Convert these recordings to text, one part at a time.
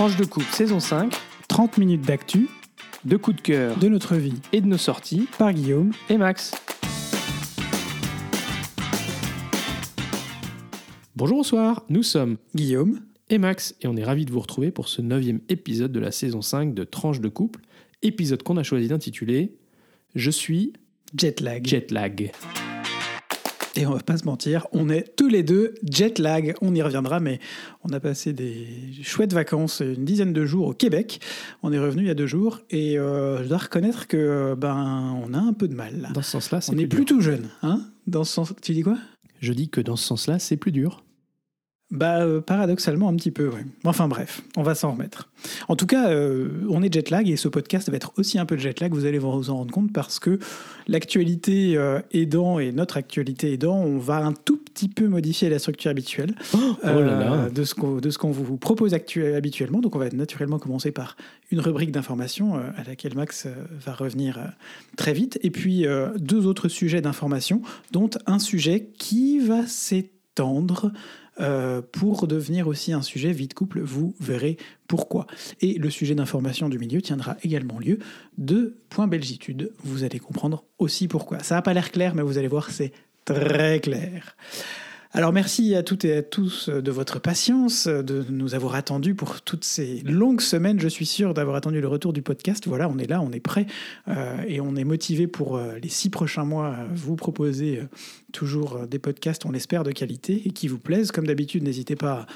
Tranche de coupe saison 5, 30 minutes d'actu de coups de cœur de notre vie et de nos sorties par Guillaume. et Max. Bonjour, bonsoir, nous sommes Guillaume, et Max et on est ravis de vous retrouver pour ce neuvième épisode de la saison 5 de Tranche de couple, épisode qu'on a choisi d'intituler Je suis jet lag. Et on va pas se mentir, on est tous les deux jet lag. On y reviendra, mais on a passé des chouettes vacances, une dizaine de jours au Québec. On est revenu il y a deux jours et euh, je dois reconnaître que ben on a un peu de mal. Là. Dans ce sens-là, c'est On plus est plus tout jeune, hein? Dans ce sens, tu dis quoi? Je dis que dans ce sens-là, c'est plus dur. Bah, euh, paradoxalement, un petit peu, ouais. Enfin bref, on va s'en remettre. En tout cas, euh, on est jet lag et ce podcast va être aussi un peu de jet lag, vous allez vous en rendre compte, parce que l'actualité euh, aidant et notre actualité aidant, on va un tout petit peu modifier la structure habituelle Oh, là là. de ce qu'on vous propose habituellement. Donc on va naturellement commencer par une rubrique d'information à laquelle Max va revenir très vite, et puis deux autres sujets d'information, dont un sujet qui va s'étendre euh, pour devenir aussi un sujet vide couple, vous verrez pourquoi. Et le sujet d'information du milieu tiendra également lieu de Belgitude. Vous allez comprendre aussi pourquoi. Ça n'a pas l'air clair, mais vous allez voir, c'est très clair. Alors merci à toutes et à tous de votre patience, de nous avoir attendus pour toutes ces longues semaines. Je suis sûr d'avoir attendu le retour du podcast. Voilà, on est là, on est prêt euh, et on est motivé pour euh, les six prochains mois vous proposer euh, toujours des podcasts, on l'espère, de qualité et qui vous plaisent. Comme d'habitude, n'hésitez pas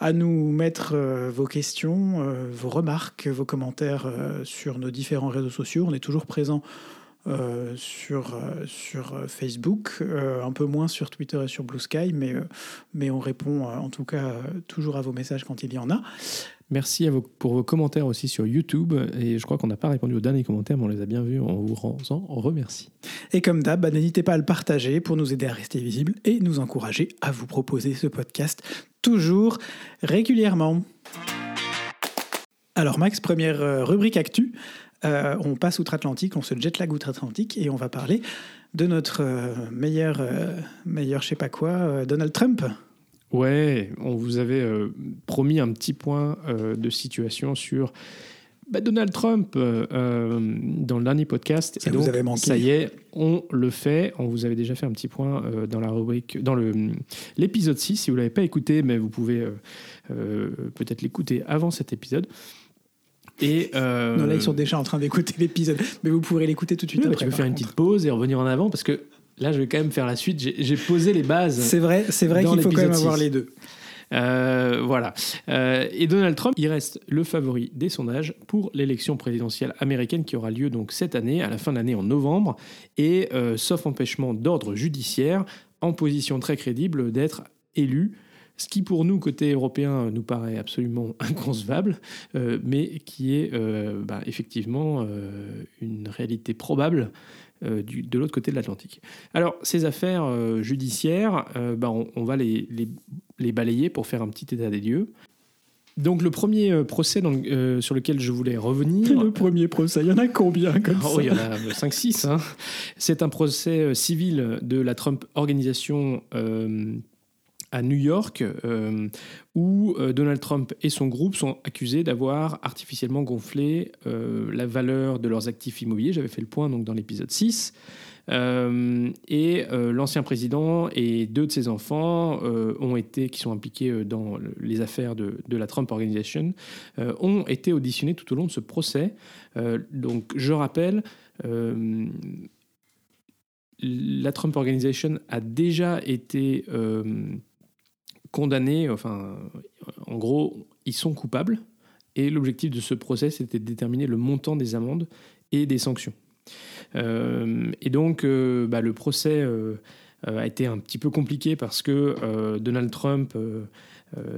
à nous mettre vos questions, vos remarques, vos commentaires sur nos différents réseaux sociaux. On est toujours présent euh, sur, euh, sur euh, Facebook, euh, un peu moins sur Twitter et sur Blue Sky, mais, mais on répond en tout cas toujours à vos messages quand il y en a. Merci à vos- pour vos commentaires aussi sur YouTube. Et je crois qu'on n'a pas répondu aux derniers commentaires, mais on les a bien vus. On vous en remercie. Et comme d'hab, bah, n'hésitez pas à le partager pour nous aider à rester visible et nous encourager à vous proposer ce podcast toujours régulièrement. Alors Max, première rubrique actu. Euh, on passe outre-Atlantique, on se jet lag outre-Atlantique et on va parler de notre euh, meilleur, euh, meilleur je sais pas quoi, euh, Donald Trump. Ouais, on vous avait promis un petit point de situation sur bah, Donald Trump dans le dernier podcast. Ça Et vous donc, avait manqué. Ça y est, on le fait. On vous avait déjà fait un petit point dans la rubrique, dans le l'épisode 6. Si vous l'avez pas écouté, mais vous pouvez peut-être l'écouter avant cet épisode. Et euh, Non, là, ils sont déjà en train d'écouter l'épisode, mais vous pourrez l'écouter tout de suite. oui, après, tu peux faire une petite pause et revenir en avant parce que là, je vais quand même faire la suite. J'ai posé les bases. C'est vrai, c'est vrai qu'il faut quand même avoir 6. les deux. Euh, voilà. Euh, et Donald Trump, il reste le favori des sondages pour l'élection présidentielle américaine qui aura lieu donc cette année, à la fin de l'année en novembre, et euh, sauf empêchement d'ordre judiciaire, en position très crédible d'être élu. Ce qui pour nous, côté européen, nous paraît absolument inconcevable, euh, mais qui est euh, bah, effectivement euh, une réalité probable du- de l'autre côté de l'Atlantique. Alors, ces affaires judiciaires, bah, on, on va les, les les balayer pour faire un petit état des lieux. Donc le premier procès dans le- euh, sur lequel je voulais revenir... Le premier procès, il y en a combien comme Oh, ça il y en a 5-6. hein. C'est un procès civil de la Trump Organisation euh, à New York, euh, où euh, Donald Trump et son groupe sont accusés d'avoir artificiellement gonflé euh, la valeur de leurs actifs immobiliers. J'avais fait le point donc, dans l'épisode 6. Euh, et l'ancien président et deux de ses enfants ont été, qui sont impliqués dans le- les affaires de, la Trump Organization, ont été auditionnés tout au long de ce procès. Donc, je rappelle, la Trump Organization a déjà été condamnée, enfin, en gros, ils sont coupables. Et l'objectif de ce procès, c'était de déterminer le montant des amendes et des sanctions. Euh, et donc, euh, bah, le procès euh, a été un petit peu compliqué parce que Donald Trump,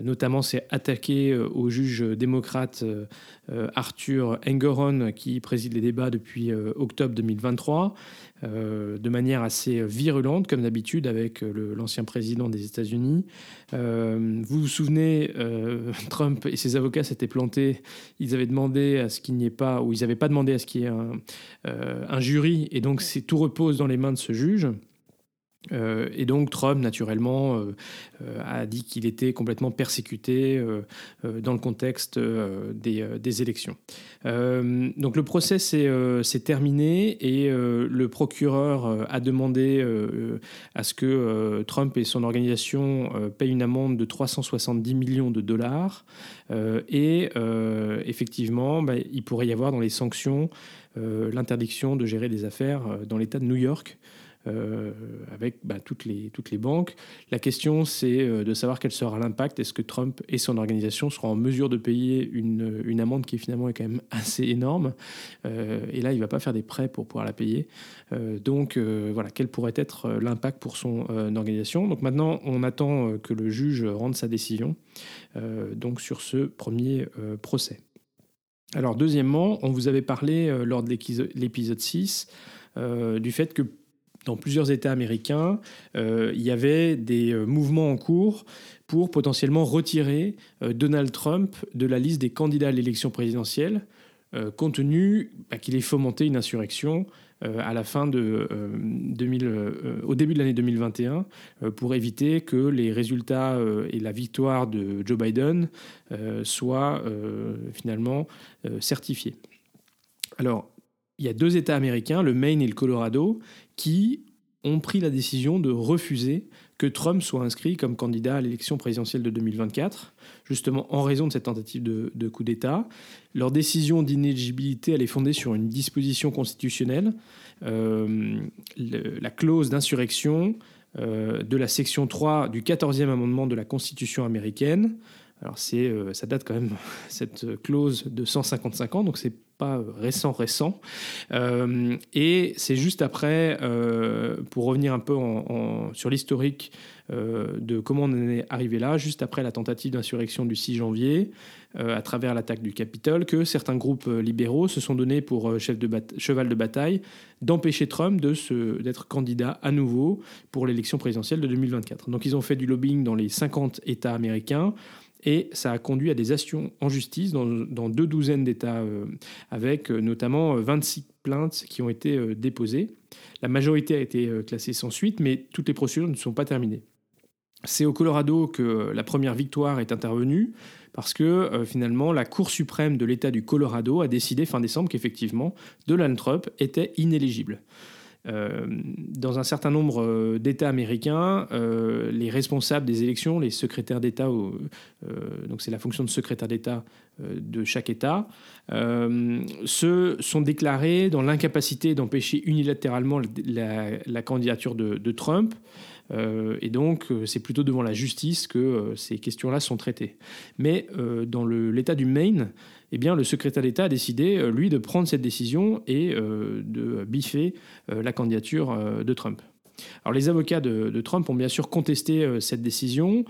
notamment, s'est attaqué euh, au juge démocrate euh, euh, Arthur Engeron, qui préside les débats depuis euh, octobre 2023, euh, de manière assez virulente, comme d'habitude, avec euh, l'ancien président des États-Unis. Euh, vous vous souvenez, euh, Trump et ses avocats s'étaient plantés. Ils avaient demandé à ce qu'il n'y ait pas, ou ils n'avaient pas demandé à ce qu'il y ait un, euh, un jury, et donc c'est tout repose dans les mains de ce juge. Euh, et donc Trump, naturellement, euh, euh, a dit qu'il était complètement persécuté dans le contexte des, élections. donc le procès s'est terminé et le procureur a demandé à ce que Trump et son organisation payent une amende de 370 millions de dollars. et effectivement, bah, il pourrait y avoir dans les sanctions l'interdiction de gérer des affaires dans l'État de New York. Euh, avec bah, toutes, les, toutes les banques. La question, c'est euh, de savoir quel sera l'impact. Est-ce que Trump et son organisation seront en mesure de payer une, une amende qui finalement est quand même assez énorme? Euh, Et là, il ne va pas faire des prêts pour pouvoir la payer. donc voilà, quel pourrait être l'impact pour son organisation? Donc maintenant, on attend que le juge rende sa décision donc sur ce premier procès. Alors deuxièmement, on vous avait parlé lors de l'épisode 6 du fait que dans plusieurs États américains, euh, il y avait des euh, mouvements en cours pour potentiellement retirer euh, Donald Trump de la liste des candidats à l'élection présidentielle, compte tenu bah, qu'il ait fomenté une insurrection à la fin de 2000, au début de l'année 2021 pour éviter que les résultats et la victoire de Joe Biden soient finalement certifiés. Alors, il y a deux États américains, le Maine et le Colorado, qui ont pris la décision de refuser que Trump soit inscrit comme candidat à l'élection présidentielle de 2024, justement en raison de cette tentative de, coup d'État. Leur décision d'inéligibilité, elle est fondée sur une disposition constitutionnelle, euh, la clause d'insurrection euh, de la section 3 du 14e amendement de la Constitution américaine. Alors euh, ça date quand même, cette clause de 155 ans, donc c'est pas récent, récent. Euh, et c'est juste après, euh, pour revenir un peu sur l'historique euh, de comment on est arrivé là, juste après la tentative d'insurrection du 6 janvier, à travers l'attaque du Capitole, que certains groupes libéraux se sont donnés pour chef de cheval de bataille d'empêcher Trump d'être candidat à nouveau pour l'élection présidentielle de 2024. Donc ils ont fait du lobbying dans les 50 États américains et ça a conduit à des actions en justice dans, deux douzaines d'États, euh, avec euh, notamment 26 euh, plaintes qui ont été déposées. La majorité a été classée sans suite, mais toutes les procédures ne sont pas terminées. C'est au Colorado que la première victoire est intervenue, parce que finalement la Cour suprême de l'État du Colorado a décidé fin décembre qu'effectivement Donald Trump était inéligible. Euh, dans un certain nombre euh, d'États américains, euh, les responsables des élections, les secrétaires d'État, donc c'est la fonction de secrétaire d'État de chaque État, se sont déclarés dans l'incapacité d'empêcher unilatéralement la, candidature de, Trump. et donc, c'est plutôt devant la justice que ces questions-là sont traitées. Mais dans l'État du Maine, eh bien, le secrétaire d'État a décidé, euh, lui, de prendre cette décision et euh, de biffer euh, la candidature de Trump. Alors les avocats de, Trump ont bien sûr contesté cette décision,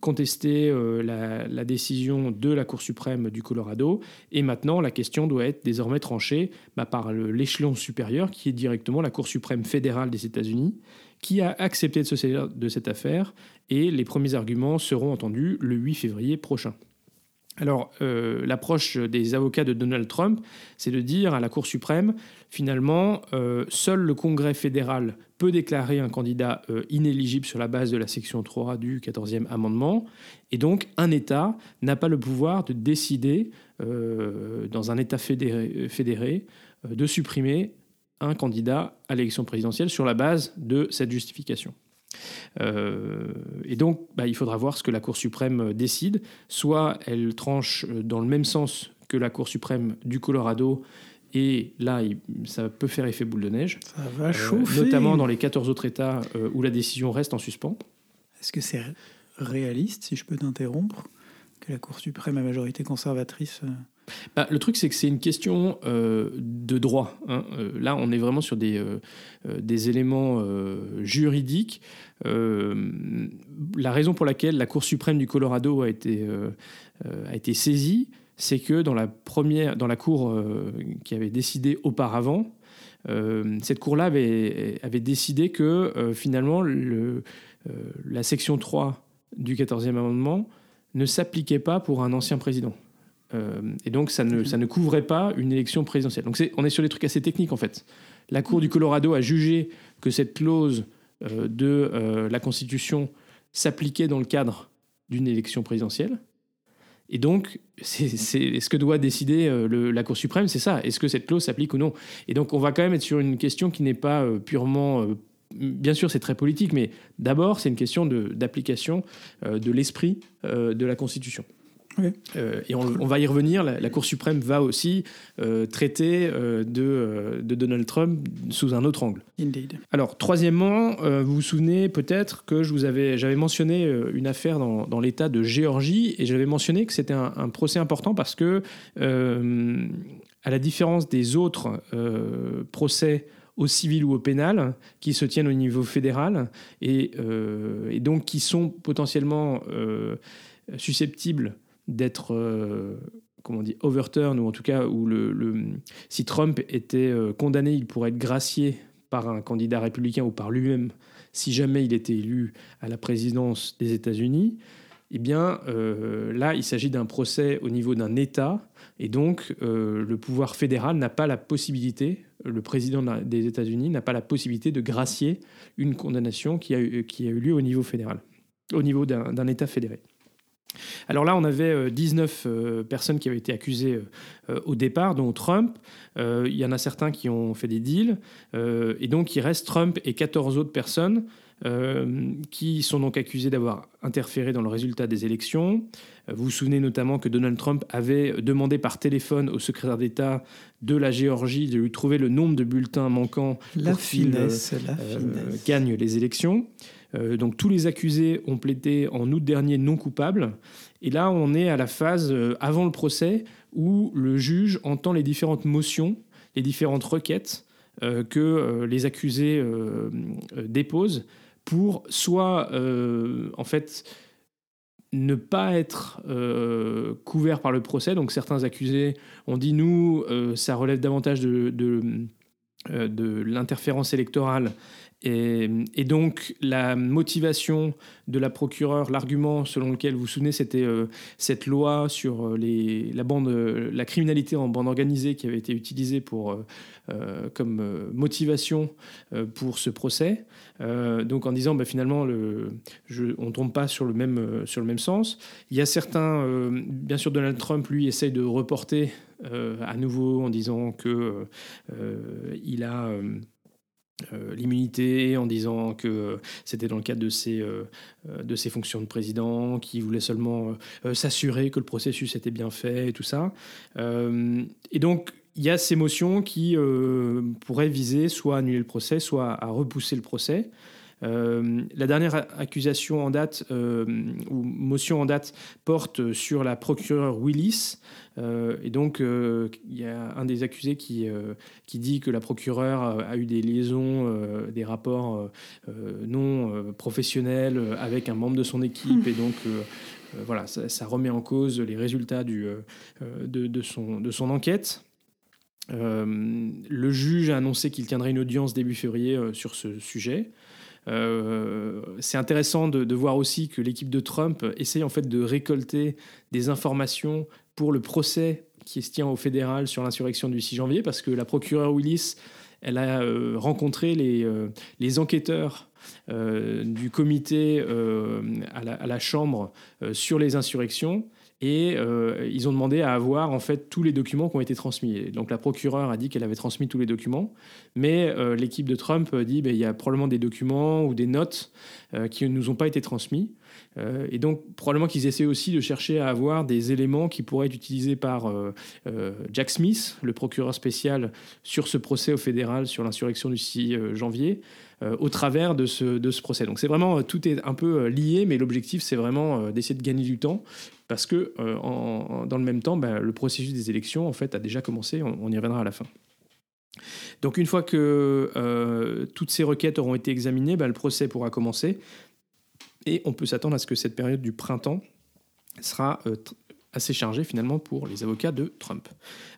contesté la, décision de la Cour suprême du Colorado, et maintenant la question doit être désormais tranchée bah, par l'échelon supérieur, qui est directement la Cour suprême fédérale des États-Unis, qui a accepté de se saisir de cette affaire, et les premiers arguments seront entendus le 8 février prochain. Alors, euh, l'approche des avocats de Donald Trump, c'est de dire à la Cour suprême, finalement, euh, seul le Congrès fédéral peut déclarer un candidat euh, inéligible sur la base de la section 3 du 14e amendement, et donc un État n'a pas le pouvoir de décider, dans un État fédéré de supprimer un candidat à l'élection présidentielle sur la base de cette justification. Euh, et donc, bah, il faudra voir ce que la Cour suprême décide. Soit elle tranche dans le même sens que la Cour suprême du Colorado, et là, ça peut faire effet boule de neige. Ça va euh, chauffer. notamment dans les 14 autres États euh, où la décision reste en suspens. Est-ce que c'est réaliste, si je peux t'interrompre, que la Cour suprême à majorité conservatrice bah, le truc, c'est que c'est une question euh, de droit. Hein. Euh, là, on est vraiment sur des, euh, éléments juridiques. la raison pour laquelle la Cour suprême du Colorado a été, saisie, c'est que dans la, première, dans la Cour qui avait décidé auparavant, cette Cour-là avait, décidé que finalement le, la section 3 du 14e amendement ne s'appliquait pas pour un ancien président. Euh, et donc, ça ne, ça ne couvrait pas une élection présidentielle. Donc, on est sur des trucs assez techniques, en fait. La Cour du Colorado a jugé que cette clause de la Constitution s'appliquait dans le cadre d'une élection présidentielle. Et donc, c'est ce que doit décider euh, la Cour suprême, c'est ça. Est-ce que cette clause s'applique ou non? Et donc, on va quand même être sur une question qui n'est pas euh, purement... Euh, bien sûr, c'est très politique, mais d'abord, c'est une question d'application de l'esprit de la Constitution. Euh, et on, va y revenir. La, Cour suprême va aussi euh, traiter euh, de, de, Donald Trump sous un autre angle. Indeed. Alors, troisièmement, vous vous souvenez peut-être que je vous avais, j'avais mentionné une affaire dans, dans l'État de Géorgie et j'avais mentionné que c'était un, procès important parce que, à la différence des autres procès au civil ou au pénal, qui se tiennent au niveau fédéral et, et donc qui sont potentiellement susceptibles d'être, euh, comment on dit, overturn, ou en tout cas, où le, si Trump était euh, condamné, il pourrait être gracié par un candidat républicain ou par lui-même si jamais il était élu à la présidence des États-Unis. Eh bien, euh, là, il s'agit d'un procès au niveau d'un État, et donc le pouvoir fédéral n'a pas la possibilité, le président des États-Unis n'a pas la possibilité de gracier une condamnation qui a, qui a eu lieu au niveau fédéral, au niveau d'un État fédéré. Alors là, on avait 19 euh, euh, personnes qui avaient été accusées euh, au départ, dont Trump. Il y en a certains qui ont fait des deals. et donc, il reste Trump et 14 autres personnes qui sont donc accusées d'avoir interféré dans le résultat des élections. Vous vous souvenez notamment que Donald Trump avait demandé par téléphone au secrétaire d'État de la Géorgie de lui trouver le nombre de bulletins manquants la pour qu'il gagne les élections. Euh, donc tous les accusés ont plaidé en août dernier non coupables. Et là, on est à la phase euh, avant le procès où le juge entend les différentes motions, les différentes requêtes euh, que les accusés déposent pour soit en fait ne pas être couverts par le procès. Donc certains accusés ont dit nous, ça relève davantage de, de l'interférence électorale et, donc la motivation de la procureure, l'argument selon lequel vous vous souvenez, c'était euh, cette loi sur euh, les, la, criminalité en bande organisée qui avait été utilisée pour, euh, comme motivation pour ce procès. donc en disant bah, finalement le, on ne tombe pas sur le, même, sur le même sens. Il y a certains, bien sûr Donald Trump lui essaye de reporter à nouveau en disant que il a euh, l'immunité en disant que c'était dans le cadre de ses, euh, euh, de ses fonctions de président, qui voulait seulement s'assurer que le processus était bien fait et tout ça. et donc, il y a ces motions qui pourraient viser soit à annuler le procès, soit à repousser le procès. La dernière accusation en date, ou motion en date, porte sur la procureure Willis, euh, et donc, euh, il y a un des accusés qui, euh, qui dit que la procureure a eu des liaisons, des rapports non professionnels avec un membre de son équipe. Et donc, voilà, ça, remet en cause les résultats du, de, son, de son enquête. le juge a annoncé qu'il tiendrait une audience début février sur ce sujet. C'est intéressant de, voir aussi que l'équipe de Trump essaye en fait de récolter des informations pour le procès qui se tient au fédéral sur l'insurrection du 6 janvier, parce que la procureure Willis, elle a euh, rencontré les, euh, enquêteurs euh, du comité à, la, Chambre sur les insurrections. Et ils ont demandé à avoir en fait tous les documents qui ont été transmis. donc la procureure a dit qu'elle avait transmis tous les documents, mais l'équipe de Trump dit qu'il ben, y a probablement des documents ou des notes qui ne nous ont pas été transmis. Euh, et donc, probablement qu'ils essaient aussi de chercher à avoir des éléments qui pourraient être utilisés par euh, euh, Jack Smith, le procureur spécial, sur ce procès au fédéral sur l'insurrection du 6 janvier, au travers de ce, de ce procès. Donc, c'est vraiment, tout est un peu lié, mais l'objectif, c'est vraiment d'essayer de gagner du temps, parce que dans le même temps, ben, le processus des élections, en fait, a déjà commencé, on, y reviendra à la fin. Donc une fois que toutes ces requêtes auront été examinées, ben, le procès pourra commencer. Et on peut s'attendre à ce que cette période du printemps sera euh, assez chargée finalement pour les avocats de Trump.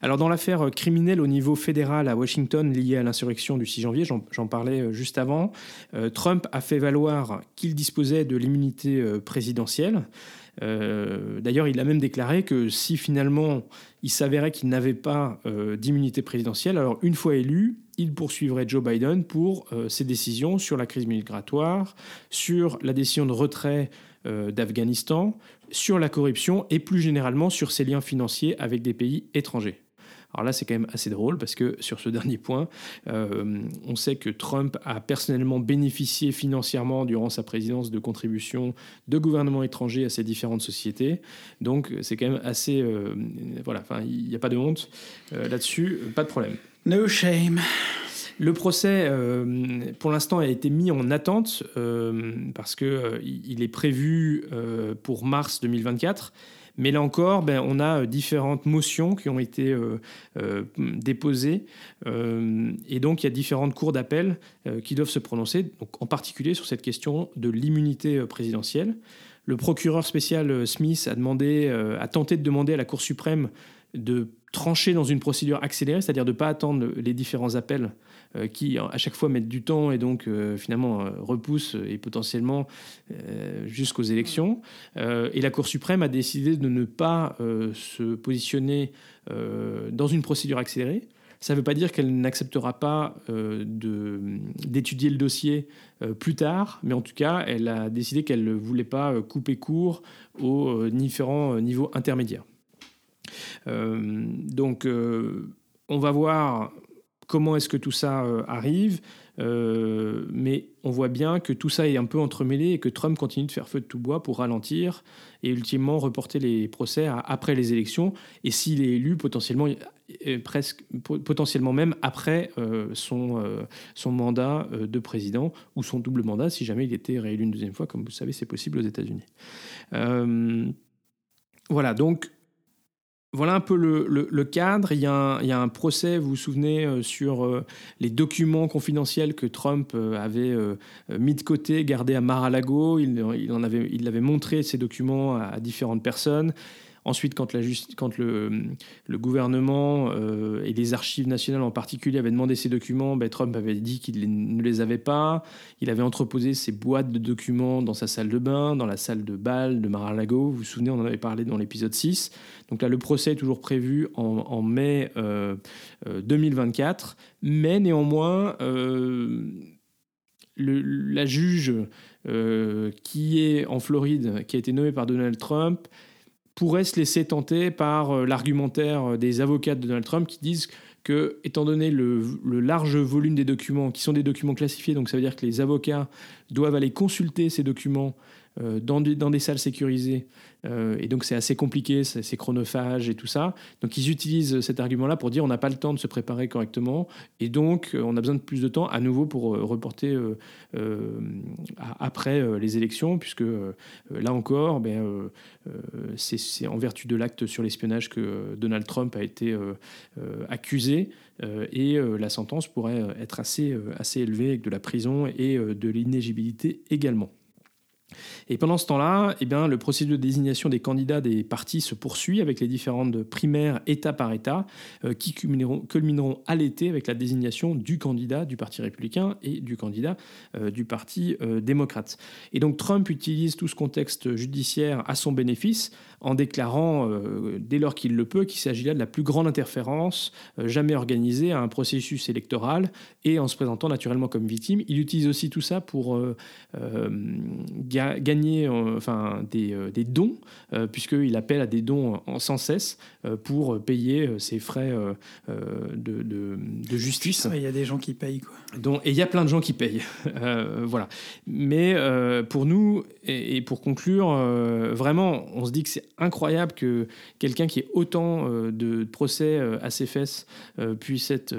Alors dans l'affaire criminelle au niveau fédéral à Washington liée à l'insurrection du 6 janvier, j'en parlais euh, juste avant, euh, Trump a fait valoir qu'il disposait de l'immunité présidentielle. D'ailleurs, il a même déclaré que si finalement il s'avérait qu'il n'avait pas d'immunité présidentielle, alors une fois élu, il poursuivrait Joe Biden pour ses décisions sur la crise migratoire, sur la décision de retrait d'Afghanistan, sur la corruption et plus généralement sur ses liens financiers avec des pays étrangers. Alors là, c'est quand même assez drôle parce que sur ce dernier point, euh, on sait que Trump a personnellement bénéficié financièrement durant sa présidence de contributions de gouvernements étrangers à ces différentes sociétés. Donc c'est quand même assez... Euh, voilà, il n'y a pas de honte euh, là-dessus, pas de problème. No shame. Le procès, pour l'instant, a été mis en attente parce qu'il est prévu pour mars 2024. Mais là encore, ben, on a euh, différentes motions qui ont été euh, euh, déposées. et donc, il y a différentes cours d'appel qui doivent se prononcer, en particulier sur cette question de l'immunité présidentielle. Le procureur spécial Smith a, a tenté de demander à la Cour suprême de trancher dans une procédure accélérée, c'est-à-dire de ne pas attendre les différents appels euh, qui à chaque fois mettent du temps et donc euh, finalement euh, repoussent et potentiellement jusqu'aux élections. et la Cour suprême a décidé de ne pas se positionner dans une procédure accélérée. Ça ne veut pas dire qu'elle n'acceptera pas d'étudier le dossier plus tard, mais en tout cas, elle a décidé qu'elle ne voulait pas couper court aux différents niveaux intermédiaires. donc, on va voir comment est-ce que tout ça euh, arrive. Euh, mais on voit bien que tout ça est un peu entremêlé et que Trump continue de faire feu de tout bois pour ralentir et ultimement reporter les procès après les élections. Et s'il est élu, potentiellement, euh, presque, potentiellement même après son, son mandat de président ou son double mandat, si jamais il était réélu une deuxième fois, comme vous savez, c'est possible aux États-Unis. voilà, donc voilà un peu le, cadre. Il y, a un, procès, vous vous souvenez, euh, sur euh, les documents confidentiels que Trump euh, avait mis de côté, gardés à Mar-a-Lago. Il, en avait, il avait montré ces documents à différentes personnes. Ensuite, quand, le, gouvernement euh, et les archives nationales en particulier avaient demandé ces documents, ben, Trump avait dit qu'il ne les avait pas. Il avait entreposé ces boîtes de documents dans sa salle de bain, dans la salle de bal de Mar-a-Lago. Vous vous souvenez, on en avait parlé dans l'épisode 6. Donc là, le procès est toujours prévu en, mai 2024. Euh, euh, Mais néanmoins, la juge qui est en Floride, qui a été nommée par Donald Trump, pourrait se laisser tenter par euh, l'argumentaire des avocats de Donald Trump qui disent que, étant donné le, large volume des documents, qui sont des documents classifiés, donc ça veut dire que les avocats doivent aller consulter ces documents euh, dans, des salles sécurisées euh, et donc c'est assez compliqué, c'est chronophage et tout ça. Donc ils utilisent cet argument-là pour dire on n'a pas le temps de se préparer correctement et donc euh, on a besoin de plus de temps à nouveau pour euh, reporter après les élections, puisque là encore, ben, c'est en vertu de l'acte sur l'espionnage que Donald Trump a été accusé et la sentence pourrait être assez, assez élevée avec de la prison et de l'inégibilité également. Et pendant ce temps-là, eh bien, le procédure de désignation des candidats des partis se poursuit avec les différentes primaires État par État euh, qui culmineront, à l'été avec la désignation du candidat du Parti républicain et du candidat euh, du Parti euh, démocrate. Et donc Trump utilise tout ce contexte judiciaire à son bénéfice en déclarant, dès lors qu'il le peut, qu'il s'agit là de la plus grande interférence jamais organisée à un processus électoral et en se présentant naturellement comme victime. Il utilise aussi tout ça pour gagner euh, enfin, des, euh, des dons, euh, puisqu'il appelle à des dons en, sans cesse pour payer ses frais de, de, justice. Il y a des gens qui payent. Quoi. Donc, et il y a plein de gens qui payent. voilà. Mais pour nous, et, pour conclure, vraiment, on se dit que c'est incroyable que quelqu'un qui ait autant de procès à ses fesses puisse être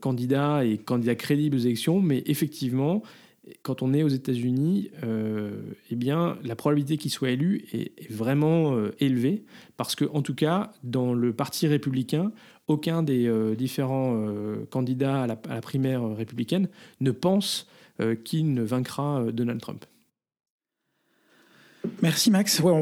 candidat et candidat crédible aux élections, mais effectivement, quand on est aux États-Unis, euh, eh bien, la probabilité qu'il soit élu est, vraiment euh, élevée, parce que, en tout cas, dans le Parti républicain, aucun des euh, différents candidats à la, primaire républicaine ne pense qu'il ne vaincra Donald Trump. Merci Max. Ouais,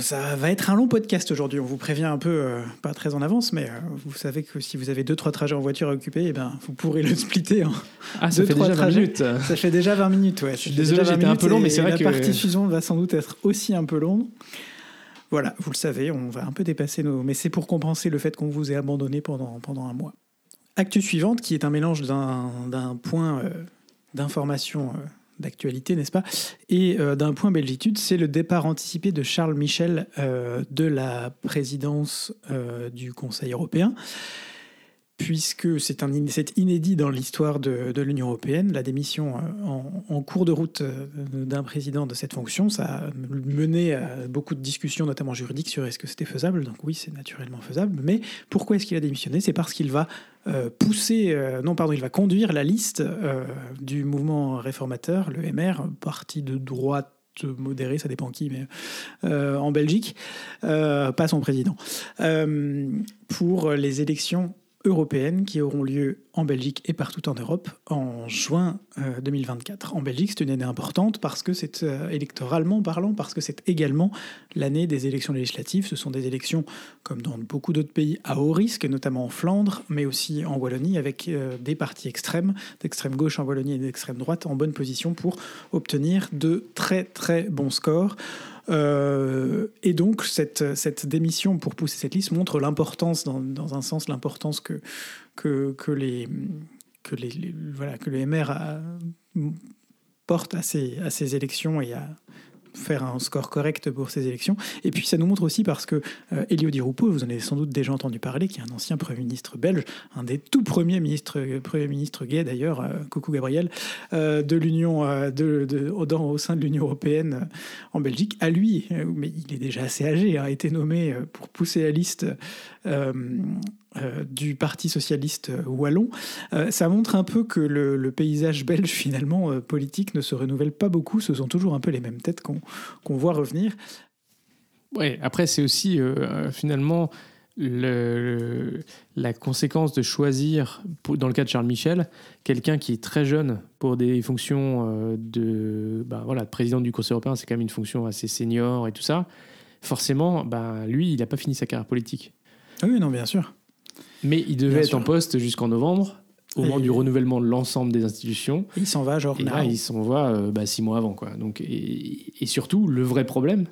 ça va être un long podcast aujourd'hui. On vous prévient un peu, euh, pas très en avance, mais euh, vous savez que si vous avez deux trois trajets en voiture à occuper, eh ben, vous pourrez le splitter en ah, ça fait déjà 20 minutes. Ça fait déjà 20 minutes. Ouais. Je suis désolé, j'étais un peu long, mais c'est vrai la que la partie suivante va sans doute être aussi un peu longue. Voilà, vous le savez, on va un peu dépasser nos. Mais c'est pour compenser le fait qu'on vous ait abandonné pendant, pendant un mois. Actu suivante, qui est un mélange d'un point euh, d'information d'actualité, n'est-ce pas? Et euh, d'un point belgitude, c'est le départ anticipé de Charles Michel euh, de la présidence euh, du Conseil européen puisque c'est un inédit dans l'histoire de, l'Union européenne, la démission euh, en, cours de route euh, d'un président de cette fonction, ça a mené à beaucoup de discussions, notamment juridiques, sur est-ce que c'était faisable. Donc oui, c'est naturellement faisable. Mais pourquoi est-ce qu'il a démissionné? C'est parce qu'il va euh, pousser, non pardon, il va conduire la liste du mouvement réformateur, le MR, parti de droite modéré, ça dépend qui, mais en Belgique, pas son président, pour les élections européennes qui auront lieu en Belgique et partout en Europe en juin 2024. Euh, en Belgique, c'est une année importante parce que c'est euh, électoralement parlant, parce que c'est également l'année des élections législatives. Ce sont des élections, comme dans beaucoup d'autres pays, à haut risque, notamment en Flandre, mais aussi en Wallonie, avec euh, des partis extrêmes, d'extrême gauche en Wallonie et d'extrême droite, en bonne position pour obtenir de très très bons scores. Euh, et donc, cette, cette, démission pour pousser cette liste montre l'importance, dans, dans, un sens, l'importance que, que, que, les, que, les, voilà, que le MR porte à ces, à ces élections et à, faire un score correct pour ces élections. Et puis ça nous montre aussi parce que euh, Elio Di Rupo, vous en avez sans doute déjà entendu parler, qui est un ancien Premier ministre belge, un des tout premiers ministres, Premier ministre gay d'ailleurs, euh, coucou Gabriel, euh, de l'Union, de, au sein de l'Union européenne en Belgique, à lui, mais il est déjà assez âgé, a été nommé pour pousser la liste euh, du Parti socialiste wallon, euh, ça montre un peu que le, paysage belge finalement euh, politique ne se renouvelle pas beaucoup. Ce sont toujours un peu les mêmes têtes qu'on voit revenir. Oui, après c'est aussi finalement le, la conséquence de choisir, dans le cas de Charles Michel, quelqu'un qui est très jeune pour des fonctions de, bah, voilà, président du Conseil européen, c'est quand même une fonction assez senior et tout ça. Forcément, bah, lui, il n'a pas fini sa carrière politique. Ah oui, non, bien sûr. Mais il devait être en poste jusqu'en novembre, au moment du renouvellement de l'ensemble des institutions. il s'en va, genre. Et là, il s'en va euh, bah, six mois avant. Quoi. Donc, et, surtout, le vrai problème,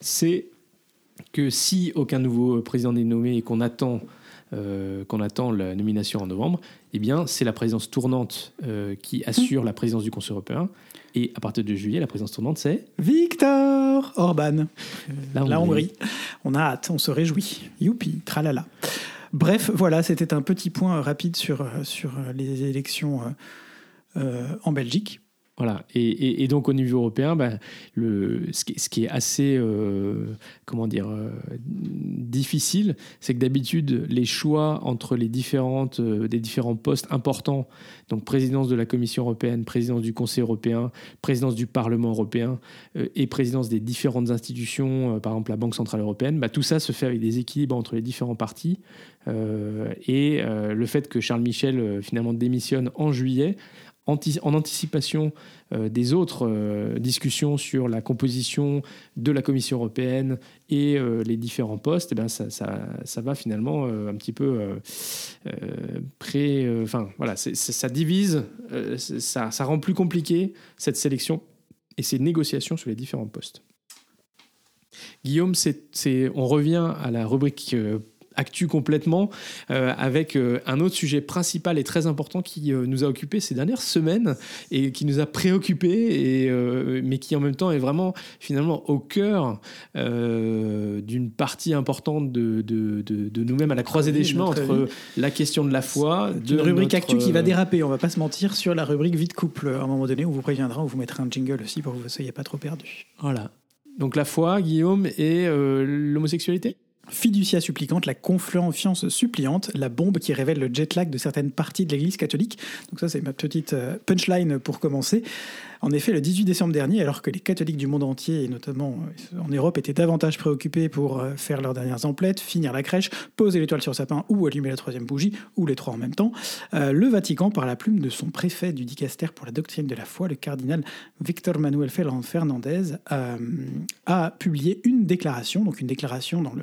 c'est que si aucun nouveau président n'est nommé et qu'on attend, euh, qu'on attend la nomination en novembre, eh bien, c'est la présidence tournante euh, qui assure la présidence du Conseil européen. Et à partir de juillet, la présidence tournante, c'est Victor Orban, la Hongrie. On a hâte, on se réjouit. Youpi, tralala. Bref, voilà, c'était un petit point rapide sur, euh, euh, les élections euh, en Belgique. Voilà, et, donc au niveau européen, bah, ce, qui, est assez, comment dire, difficile, c'est que d'habitude, les choix entre les des différents postes importants, donc présidence de la Commission européenne, présidence du Conseil européen, présidence du Parlement européen et présidence des différentes institutions, par exemple la Banque Centrale Européenne, bah, tout ça se fait avec des équilibres entre les différents partis. et le fait que Charles Michel finalement démissionne en juillet, en anticipation euh, des autres euh, discussions sur la composition de la Commission européenne et euh, les différents postes, eh bien ça, ça, va finalement un petit peu. Enfin, voilà, ça divise, ça, ça rend plus compliqué cette sélection et ces négociations sur les différents postes. Guillaume, on revient à la rubrique actu complètement euh, avec euh, un autre sujet principal et très important qui euh, nous a occupé ces dernières semaines et qui nous a préoccupé et mais qui en même temps est vraiment finalement au cœur d'une partie importante de, de, de, nous-mêmes à la croisée des chemins entre la question de la foi de rubrique actu qui va déraper. On va pas se mentir sur la rubrique vie de couple. À un moment donné on vous préviendra on vous mettra un jingle aussi pour que vous ne soyez pas trop perdu voilà. Donc la foi Guillaume et l'homosexualité? Fiducia supplicante, la confiance suppliante, la bombe qui révèle le jet lag de certaines parties de l'Église catholique. Donc ça, c'est ma petite euh, punchline pour commencer. En effet, le 18 décembre dernier, alors que les catholiques du monde entier, et notamment euh, en Europe, étaient davantage préoccupés pour euh, faire leurs dernières emplettes, finir la crèche, poser l'étoile sur sapin ou allumer la troisième bougie, ou les trois en même temps, euh, le Vatican, par la plume de son préfet du dicaster pour la doctrine de la foi, le cardinal Victor Manuel Fernandez, a publié une déclaration, donc une déclaration dans le,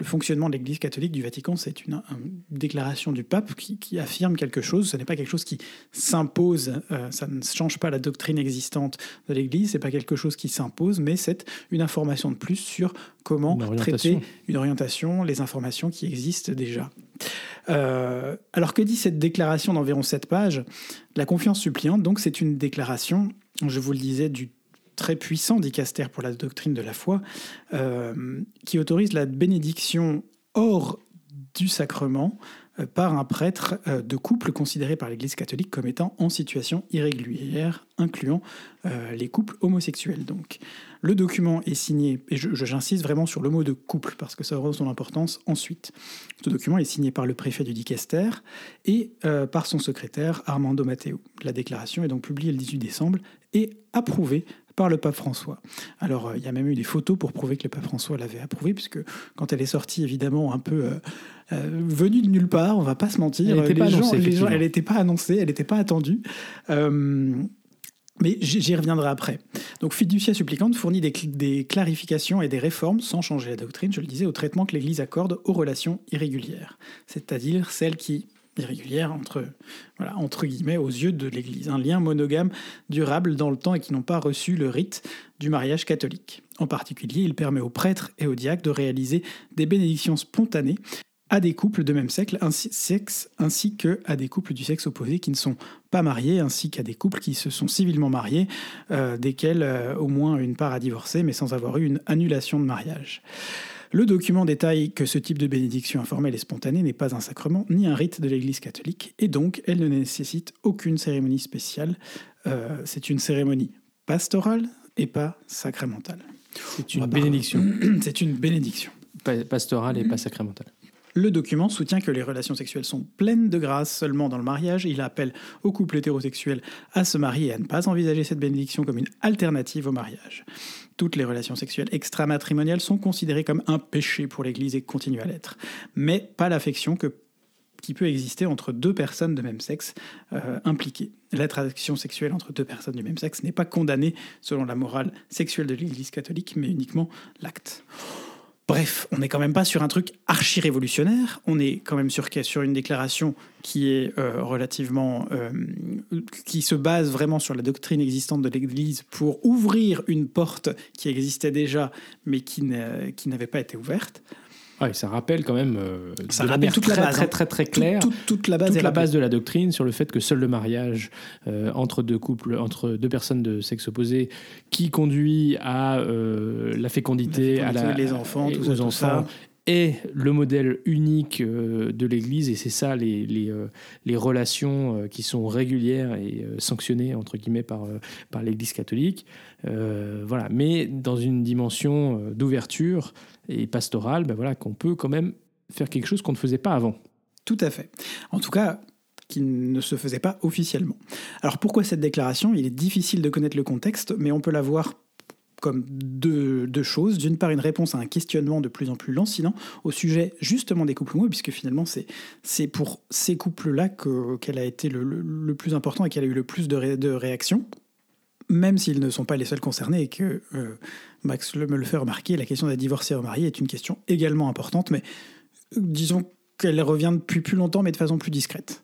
le fonctionnement de l'Église catholique du Vatican, c'est une, déclaration du pape qui, affirme quelque chose. Ce n'est pas quelque chose qui s'impose, euh, ça ne change pas la doctrine existante de l'Église, c'est pas quelque chose qui s'impose, mais c'est une information de plus sur comment traiter une orientation, les informations qui existent déjà. Euh, alors que dit cette déclaration d'environ 7 pages? La confiance suppliante, donc c'est une déclaration, je vous le disais, du très puissant d'Icaster pour la doctrine de la foi, euh, qui autorise la bénédiction hors du sacrement euh, par un prêtre euh, de couple considéré par l'Église catholique comme étant en situation irrégulière, incluant les couples homosexuels. Donc, le document est signé, et j'insiste vraiment sur le mot de couple parce que ça aura son importance ensuite. Ce document est signé par le préfet du Dicaster et par son secrétaire Armando Matteo. La déclaration est donc publiée le 18 décembre et approuvée par le pape François. Alors, euh, il y a même eu des photos pour prouver que le pape François l'avait approuvé, puisque quand elle est sortie, évidemment, un peu euh, euh, venue de nulle part, on va pas se mentir, elle n'était pas, annoncée, elle n'était pas annoncée, elle n'était pas attendue. mais j'y reviendrai après. Donc, Fiducia supplicante fournit des, des, clarifications et des réformes sans changer la doctrine, je le disais, au traitement que l'Église accorde aux relations irrégulières, c'est-à-dire celles qui irrégulière entre, voilà, entre guillemets, aux yeux de l'Église. Un lien monogame durable dans le temps et qui n'ont pas reçu le rite du mariage catholique. En particulier, il permet aux prêtres et aux diacres de réaliser des bénédictions spontanées à des couples de même sexe, ainsi, sexe, que à des couples du sexe opposé qui ne sont pas mariés, ainsi qu'à des couples qui se sont civilement mariés, euh, desquels euh, au moins une part a divorcé, mais sans avoir eu une annulation de mariage. Le document détaille que ce type de bénédiction informelle et spontanée n'est pas un sacrement ni un rite de l'Église catholique, et donc elle ne nécessite aucune cérémonie spéciale. Euh, c'est une cérémonie pastorale et pas sacramentale. C'est une bénédiction. C'est une bénédiction. pastorale et pas sacramentale. Le document soutient que les relations sexuelles sont pleines de grâce seulement dans le mariage. Il appelle aux couples hétérosexuels à se marier et à ne pas envisager cette bénédiction comme une alternative au mariage. Toutes les relations sexuelles extramatrimoniales sont considérées comme un péché pour l'Église et continuent à l'être, mais pas l'affection qui peut exister entre deux personnes de même sexe euh, impliquées. L'attraction sexuelle entre deux personnes du même sexe n'est pas condamnée selon la morale sexuelle de l'Église catholique, mais uniquement l'acte. Bref, on n'est quand même pas sur un truc archi-révolutionnaire, on est quand même sur, sur une déclaration qui est euh, relativement... Euh, qui se base vraiment sur la doctrine existante de l'Église pour ouvrir une porte qui existait déjà, mais qui n'avait pas été ouverte. Ouais, ça rappelle quand même euh, ça rappelle toute très, la base, très, très, très, clair toute, la base, la base de la doctrine sur le fait que seul le mariage euh, entre deux couples, entre deux personnes de sexe opposé, qui conduit à euh, la fécondité, à la, les enfants, tout aux enfants, le modèle unique de l'Église et c'est ça les, les relations qui sont régulières et sanctionnées entre guillemets par l'Église catholique. voilà, mais dans une dimension d'ouverture et pastorale, ben voilà, qu'on peut quand même faire quelque chose qu'on ne faisait pas avant. Tout à fait. En tout cas, qui ne se faisait pas officiellement. Alors pourquoi cette déclaration? Il est difficile de connaître le contexte, mais on peut la voir comme deux, choses. D'une part, une réponse à un questionnement de plus en plus lancinant au sujet justement des couples homo, puisque finalement, c'est pour ces couples-là qu'elle a été le, plus important et qu'elle a eu le plus de, de réactions, même s'ils ne sont pas les seuls concernés et que euh, Max me le fait remarquer, la question des divorcés remariés est une question également importante, mais disons qu'elle revient depuis plus longtemps, mais de façon plus discrète.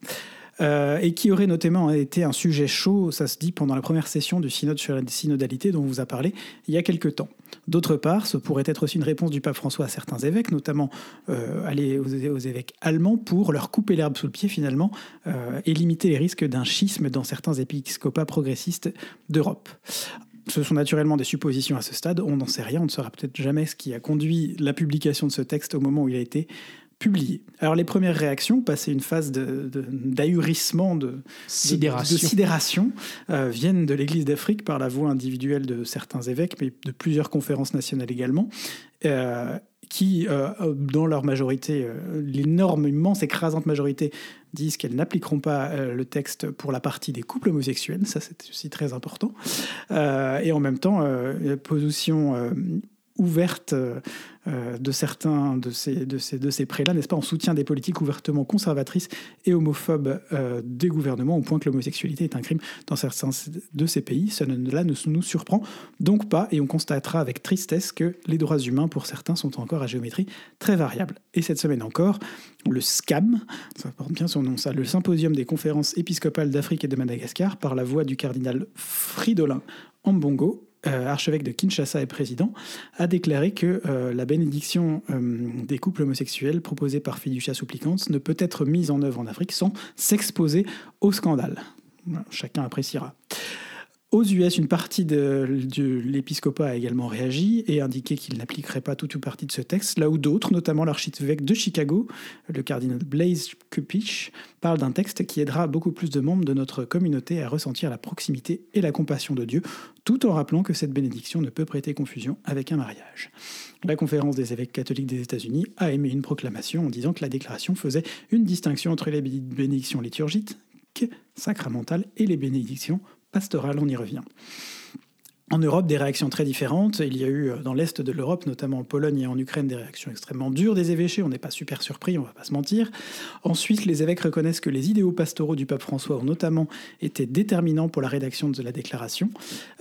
Euh, et qui aurait notamment été un sujet chaud, ça se dit, pendant la première session du synode sur la synodalité dont on vous a parlé il y a quelque temps. D'autre part, ce pourrait être aussi une réponse du pape François à certains évêques, notamment euh, aux, évêques allemands pour leur couper l'herbe sous le pied finalement euh, et limiter les risques d'un schisme dans certains épiscopats progressistes d'Europe. Ce sont naturellement des suppositions à ce stade, on n'en sait rien, on ne saura peut-être jamais ce qui a conduit la publication de ce texte au moment où il a été publié. Alors les premières réactions, passé une phase d'ahurissement, de, de, sidération, de, sidération euh, viennent de l'Église d'Afrique par la voix individuelle de certains évêques, mais de plusieurs conférences nationales également. qui, dans leur majorité, l'énorme, immense, écrasante majorité, disent qu'elles n'appliqueront pas le texte pour la partie des couples homosexuels. Ça, c'est aussi très important. et en même temps, la position ouverte euh, euh, de certains de ces, de ces, de ces prêts-là, n'est-ce pas, en soutien des politiques ouvertement conservatrices et homophobes euh, des gouvernements, au point que l'homosexualité est un crime dans certains de ces pays. Cela ne nous surprend donc pas, et on constatera avec tristesse que les droits humains, pour certains, sont encore à géométrie très variable. Et cette semaine encore, le SCAM, ça porte bien son nom, ça, le Symposium des conférences épiscopales d'Afrique et de Madagascar, par la voix du cardinal Fridolin Ambongo, euh, archevêque de Kinshasa et président, a déclaré que euh, la bénédiction euh, des couples homosexuels proposée par Fiducia Supplicans ne peut être mise en œuvre en Afrique sans s'exposer au scandale. Chacun appréciera. Aux US, une partie de, l'épiscopat a également réagi et indiqué qu'il n'appliquerait pas toute ou partie de ce texte, là où d'autres, notamment l'archevêque de Chicago, le cardinal Blaise Kupich, parlent d'un texte qui aidera beaucoup plus de membres de notre communauté à ressentir la proximité et la compassion de Dieu, tout en rappelant que cette bénédiction ne peut prêter confusion avec un mariage. La conférence des évêques catholiques des États-Unis a émis une proclamation en disant que la déclaration faisait une distinction entre les bénédictions liturgiques, sacramentales et les bénédictions pastorale, on y revient. En Europe, des réactions très différentes. Il y a eu euh, dans l'Est de l'Europe, notamment en Pologne et en Ukraine, des réactions extrêmement dures des évêchés. On n'est pas super surpris, on va pas se mentir. Ensuite, les évêques reconnaissent que les idéaux pastoraux du pape François ont notamment été déterminants pour la rédaction de la déclaration.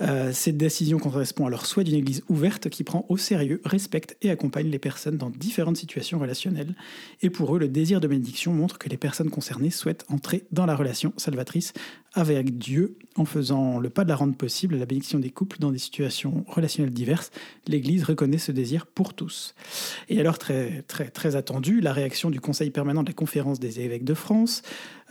Euh, cette décision correspond à leur souhait d'une Église ouverte qui prend au sérieux, respecte et accompagne les personnes dans différentes situations relationnelles. Et pour eux, le désir de bénédiction montre que les personnes concernées souhaitent entrer dans la relation salvatrice avec Dieu en faisant le pas de la rendre possible, la bénédiction des couples dans des situations relationnelles diverses. L'Église reconnaît ce désir pour tous. Et alors, très, très, très attendu, la réaction du Conseil permanent de la Conférence des évêques de France,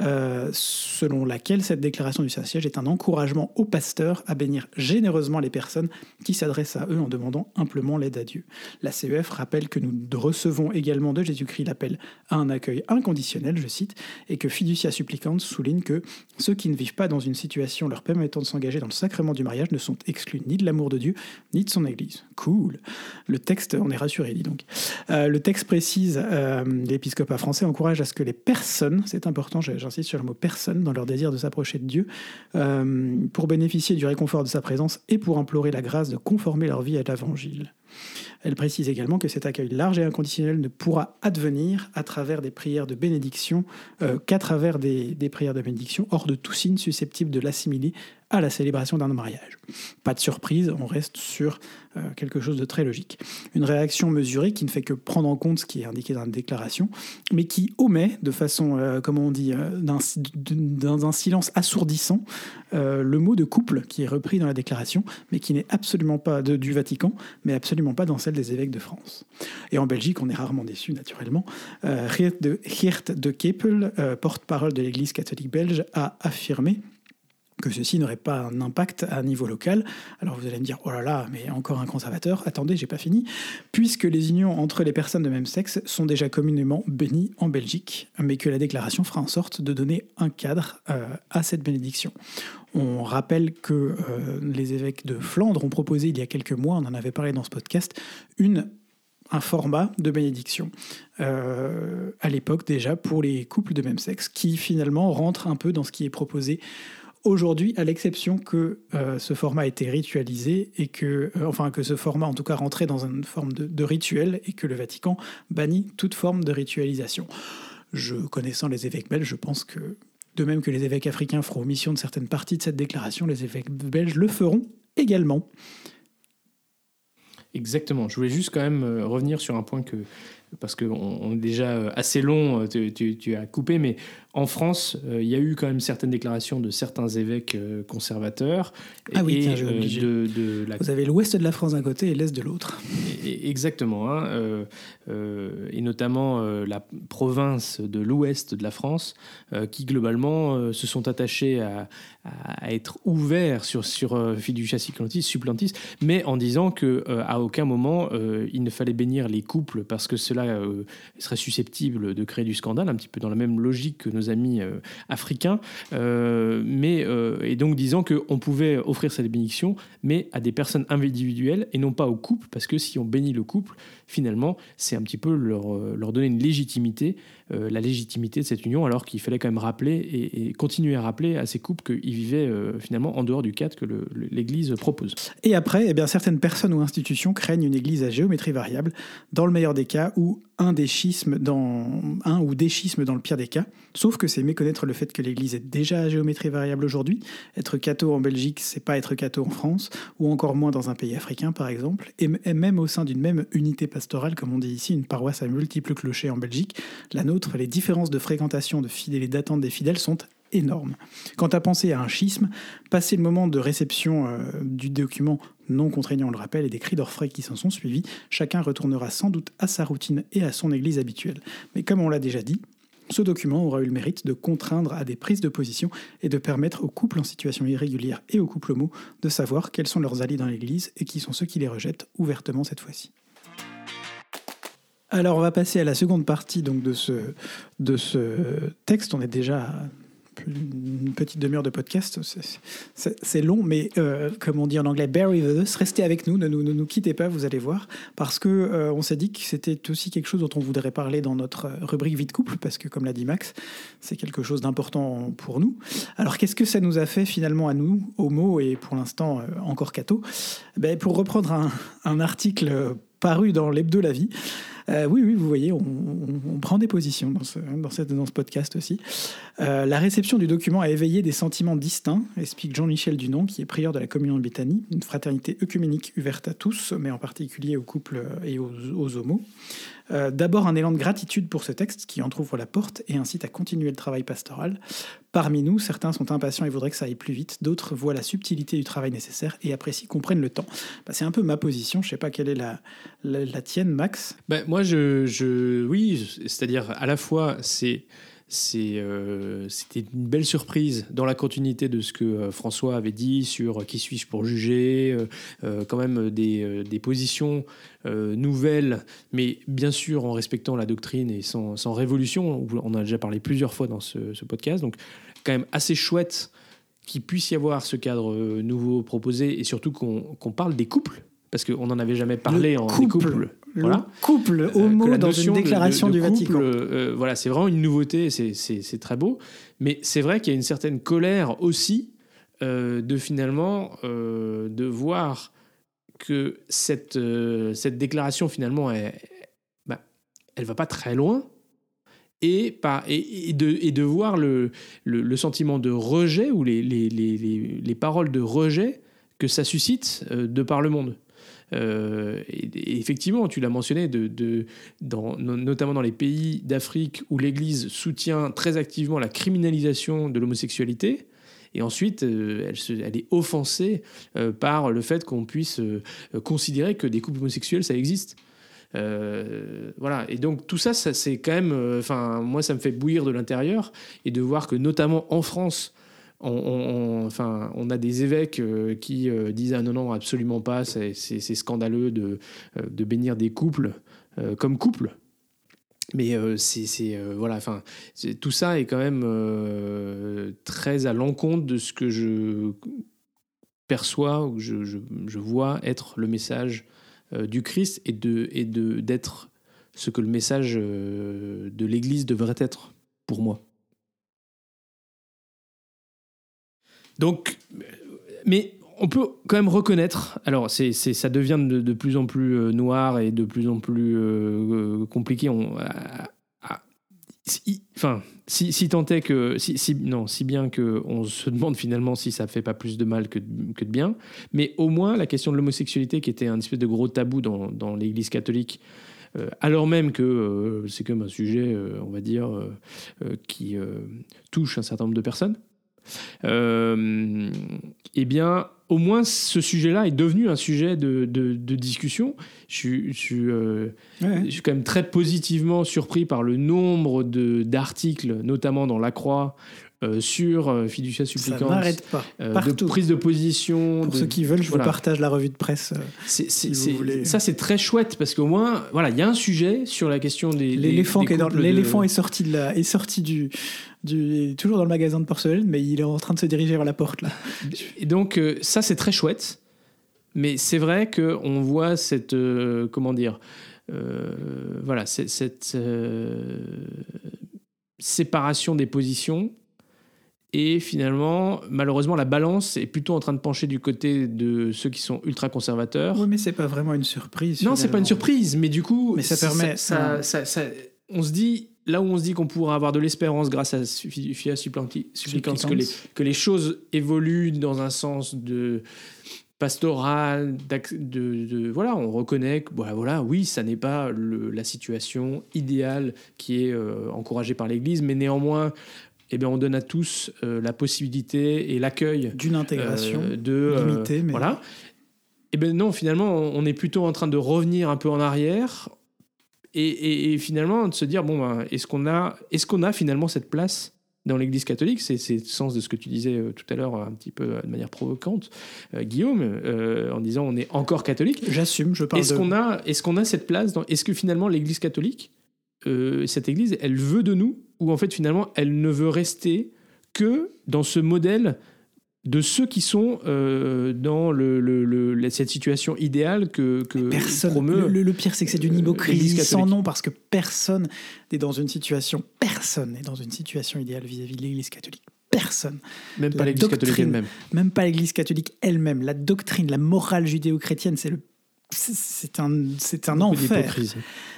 euh, selon laquelle cette déclaration du Saint-Siège est un encouragement aux pasteurs à bénir généreusement les personnes qui s'adressent à eux en demandant humblement l'aide à Dieu. La CEF rappelle que nous recevons également de Jésus-Christ l'appel à un accueil inconditionnel, je cite, et que Fiducia Supplicante souligne que ceux qui ne vivent pas dans une situation leur permettant de s'engager dans le sacrement du mariage ne sont exclus ni de l'amour de Dieu, ni de son Église. Cool. Le texte, on est rassuré, dit donc. Euh, le texte précise, euh, l'épiscopat français encourage à ce que les personnes, c'est important, j'insiste sur le mot personne, dans leur désir de s'approcher de Dieu, euh, pour bénéficier du réconfort de sa présence et pour implorer la grâce de conformer leur vie à l'Évangile. Elle précise également que cet accueil large et inconditionnel ne pourra advenir à travers des prières de bénédiction euh, qu'à travers des, des, prières de bénédiction, hors de tout signe susceptible de l'assimiler à la célébration d'un mariage. Pas de surprise, on reste sur euh, quelque chose de très logique. Une réaction mesurée qui ne fait que prendre en compte ce qui est indiqué dans la déclaration, mais qui omet de façon, euh, comment on dit, euh, dans un silence assourdissant, le mot de couple qui est repris dans la déclaration, mais qui n'est absolument pas de, du Vatican, mais absolument pas dans celle des évêques de France. Et en Belgique, on est rarement déçu, naturellement. Geert de, de Kepel, porte-parole de l'Église catholique belge, a affirmé ceci n'aurait pas un impact à niveau local. Alors vous allez me dire, oh là là, mais encore un conservateur, attendez, j'ai pas fini, puisque les unions entre les personnes de même sexe sont déjà communément bénies en Belgique, mais que la déclaration fera en sorte de donner un cadre euh, à cette bénédiction. On rappelle que euh, les évêques de Flandre ont proposé il y a quelques mois, on en avait parlé dans ce podcast, une un format de bénédiction euh, à l'époque déjà pour les couples de même sexe qui finalement rentre un peu dans ce qui est proposé aujourd'hui, à l'exception que euh, ce format ait été ritualisé et que, euh, enfin, que ce format en tout cas rentrait dans une forme de, rituel et que le Vatican bannit toute forme de ritualisation. Je connaissant les évêques belges, je pense que de même que les évêques africains feront omission de certaines parties de cette déclaration, les évêques belges le feront également. Exactement. Je voulais juste quand même euh, revenir sur un point que parce qu'on est déjà assez long, tu, tu, as coupé, mais en France, euh, il y a eu quand même certaines déclarations de certains évêques euh, conservateurs. Ah oui, tiens, euh, de, de la... Vous avez l'ouest de la France d'un côté et l'est de l'autre. Exactement. Hein, et notamment la province de l'ouest de la France, qui globalement se sont attachés à, à, être ouverts sur, sur Fiducia Supplantis, mais en disant qu'à aucun moment il ne fallait bénir les couples parce que cela cas serait susceptible de créer du scandale, un petit peu dans la même logique que nos amis africains, mais et donc disant qu'on pouvait offrir cette bénédiction, mais à des personnes individuelles et non pas au couple, parce que si on bénit le couple, finalement, c'est un petit peu leur, leur donner une légitimité, la légitimité de cette union, alors qu'il fallait quand même rappeler et, continuer à rappeler à ces couples qu'ils vivaient finalement en dehors du cadre que l'Église propose. Et après, eh bien, certaines personnes ou institutions craignent une Église à géométrie variable, dans le meilleur des cas, ou un des schismes dans un ou des schismes dans le pire des cas. Sauf que c'est méconnaître le fait que l'Église est déjà à géométrie variable aujourd'hui. Être catho en Belgique, c'est pas être catho en France, ou encore moins dans un pays africain, par exemple. Et même au sein d'une même unité pastorale, comme on dit ici, une paroisse à multiples clochers en Belgique, la nôtre, les différences de fréquentation de fidèles et d'attente des fidèles sont Quant à penser à un schisme, passer le moment de réception euh, du document non contraignant, on le rappelle, et des cris d'orfraie qui s'en sont suivis, chacun retournera sans doute à sa routine et à son église habituelle. Mais comme on l'a déjà dit, ce document aura eu le mérite de contraindre à des prises de position et de permettre aux couples en situation irrégulière et aux couples homo de savoir quels sont leurs alliés dans l'Église et qui sont ceux qui les rejettent ouvertement cette fois-ci. Alors on va passer à la seconde partie donc de ce, de ce texte. On est déjà une petite demi-heure de podcast. C'est long, mais euh, comme on dit en anglais, bear with us, restez avec nous, ne nous, quittez pas, vous allez voir, parce que euh, on s'est dit que c'était aussi quelque chose dont on voudrait parler dans notre rubrique vie de couple, parce que comme l'a dit Max, c'est quelque chose d'important pour nous. Alors qu'est-ce que ça nous a fait finalement à nous, homo et pour l'instant euh, encore catho ben, Pour reprendre un article paru dans l'Hebdo La Vie, euh, oui, oui, vous voyez, on, prend des positions dans ce, podcast aussi. Euh, la réception du document a éveillé des sentiments distincts, explique Jean-Michel Dunon, qui est prieur de la Communion de Béthanie, une fraternité œcuménique ouverte à tous, mais en particulier aux couples et aux homos. Euh, d'abord un élan de gratitude pour ce texte qui entr'ouvre la porte et incite à continuer le travail pastoral. Parmi nous, certains sont impatients et voudraient que ça aille plus vite, d'autres voient la subtilité du travail nécessaire et apprécient qu'on prenne le temps. Bah, c'est un peu ma position, je ne sais pas quelle est la, la, tienne, Max. Ben, moi, je, je oui, c'est-à-dire à la fois c'est euh, c'était une belle surprise dans la continuité de ce que euh, François avait dit sur qui suis-je pour juger, euh, quand même des, des positions nouvelles, mais bien sûr en respectant la doctrine et sans, sans, révolution. On a déjà parlé plusieurs fois dans ce, podcast, donc quand même assez chouette qu'il puisse y avoir ce cadre nouveau proposé et surtout qu'on parle des couples parce qu'on n'en avait jamais parlé en couple. Voilà. couple homo euh, dans une déclaration du Vatican. Euh, voilà, c'est vraiment une nouveauté, c'est très beau. Mais c'est vrai qu'il y a une certaine colère aussi euh, de finalement de voir que cette, cette déclaration finalement, elle, bah, elle va pas très loin. Et, de, et de voir le, le, sentiment de rejet ou les, les, les, les, paroles de rejet que ça suscite de par le monde. Euh, et, effectivement, tu l'as mentionné, notamment dans les pays d'Afrique où l'Église soutient très activement la criminalisation de l'homosexualité. Et ensuite, euh, elle, est offensée euh, par le fait qu'on puisse considérer que des couples homosexuels, ça existe. voilà. Et donc tout ça, ça c'est quand même, enfin moi ça me fait bouillir de l'intérieur et de voir que notamment en France, on, enfin, on a des évêques euh, qui euh, disent ah non non absolument pas c'est scandaleux de, euh, de bénir des couples comme couple. Mais c'est voilà enfin tout ça est quand même très à l'encontre de ce que je perçois ou je, je, vois être le message du Christ et et de d'être ce que le message de l'Église devrait être pour moi Donc, mais on peut quand même reconnaître, alors ça devient de, plus en plus euh, noir et de plus en plus euh, euh, compliqué. On, enfin, si, si, tant est que, si, non, si bien que on se demande finalement si ça fait pas plus de mal que, de bien, mais au moins la question de l'homosexualité qui était un espèce de gros tabou dans, l'Église catholique. alors même que c'est comme un sujet, on va dire, qui touche un certain nombre de personnes, eh bien, au moins ce sujet-là est devenu un sujet de, discussion. Je, euh, je, suis quand même très positivement surpris par le nombre d'articles, notamment dans La Croix, euh, sur euh, Fiducia Ça Supplicans, n'arrête pas. euh, de Partout. prise de position. Pour de- ceux qui veulent, je voilà. vous partage la revue de presse. C'est- c'est- si vous voulez. Ça, c'est très chouette parce qu'au moins, voilà, il y a un sujet sur la question des. L'éléphant des qui est dans- de- sorti de la, est sorti du, toujours dans le magasin de porcelaine, mais il est en train de se diriger vers la porte là. Et donc, ça, c'est très chouette. Mais c'est vrai qu'on voit cette. euh, comment dire euh, Voilà, cette euh, séparation des positions. Et finalement, malheureusement, la balance est plutôt en train de pencher du côté de ceux qui sont ultra conservateurs. Oui, mais c'est pas vraiment une surprise. Non, c'est pas une surprise, mais du coup, Mais ça permet- ça- ça- ça- on se dit, là où on se dit qu'on pourra avoir de l'espérance grâce à Supplanti- Supplicans, que les, que les choses évoluent dans un sens de pastoral, de, de- voilà, on reconnaît que voilà, voilà oui, ça n'est pas le- la situation idéale qui est euh, encouragée par l'Église, mais néanmoins, eh bien, on donne à tous euh, la possibilité et l'accueil D'une intégration euh, de euh, limitée, mais voilà. Et ben non, finalement, on est plutôt en train de revenir un peu en arrière et, et- et finalement de se dire bon, ben, est-ce qu'on a, est-ce qu'on a finalement cette place dans l'Église catholique? C'est le sens de ce que tu disais tout à l'heure, un petit peu de manière provocante, euh, Guillaume, en disant on est encore catholique. j'assume, je parle Est-ce de... qu'on a, est-ce qu'on a cette place dans, Est-ce que finalement l'Église catholique, euh, cette Église, elle veut de nous ou en fait finalement elle ne veut rester que dans ce modèle de ceux qui sont euh, dans le, le- le- la- cette situation idéale que, que Personne. promeut. Le, pire, c'est que c'est d'une euh, hypocrisie sans nom parce que personne n'est dans une situation, personne n'est dans une situation idéale vis-à-vis de l'Église catholique. Personne. même pas l'Église catholique elle-même. Même pas l'Église catholique elle-même. La doctrine, la morale judéo-chrétienne, c'est le, c'est- un, c'est un enfer.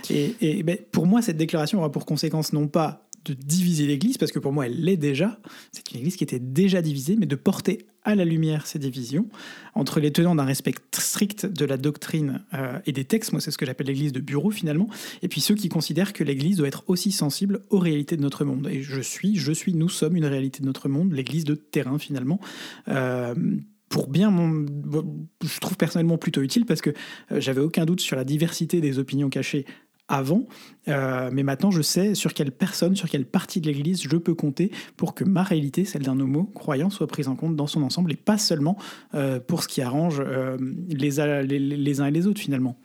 et, ben, pour moi, cette déclaration aura pour conséquence non pas de diviser l'Église, parce que pour moi, elle l'est déjà. C'est une Église qui était déjà divisée, mais de porter à la lumière ces divisions entre les tenants d'un respect strict de la doctrine euh, et des textes. Moi, c'est ce que j'appelle l'Église de bureau finalement. Et puis ceux qui considèrent que l'Église doit être aussi sensible aux réalités de notre monde. Et je suis, je suis, nous sommes une réalité de notre monde, l'Église de terrain finalement. Euh, pour bien je trouve personnellement plutôt utile parce que euh, j'avais aucun doute sur la diversité des opinions cachées avant, euh, mais maintenant je sais sur quelle personne, sur quelle partie de l'Église je peux compter pour que ma réalité, celle d'un homo croyant, soit prise en compte dans son ensemble et pas seulement euh, pour ce qui arrange les, uns et les autres finalement.